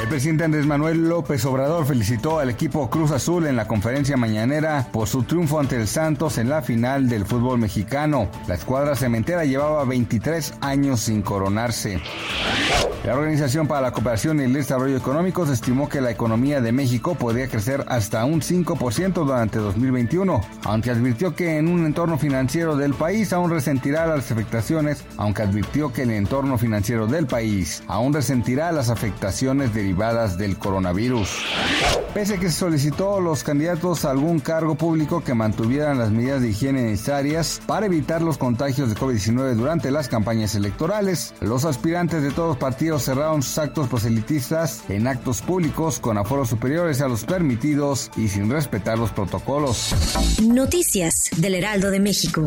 El presidente Andrés Manuel López Obrador felicitó al equipo Cruz Azul en la conferencia mañanera por su triunfo ante el Santos en la final del fútbol mexicano. La escuadra cementera llevaba 23 años sin coronarse. La Organización para la Cooperación y el Desarrollo Económicos estimó que la economía de México podría crecer hasta un 5% durante 2021, aunque advirtió que en un entorno financiero del país aún resentirá las afectaciones, aunque advirtió que el entorno financiero del país aún resentirá las afectaciones derivadas del coronavirus. Pese a que se solicitó a los candidatos a algún cargo público que mantuvieran las medidas de higiene necesarias para evitar los contagios de COVID-19 durante las campañas electorales, los aspirantes de todos partidos cerraron sus actos proselitistas en actos públicos con aforos superiores a los permitidos y sin respetar los protocolos. Noticias del Heraldo de México.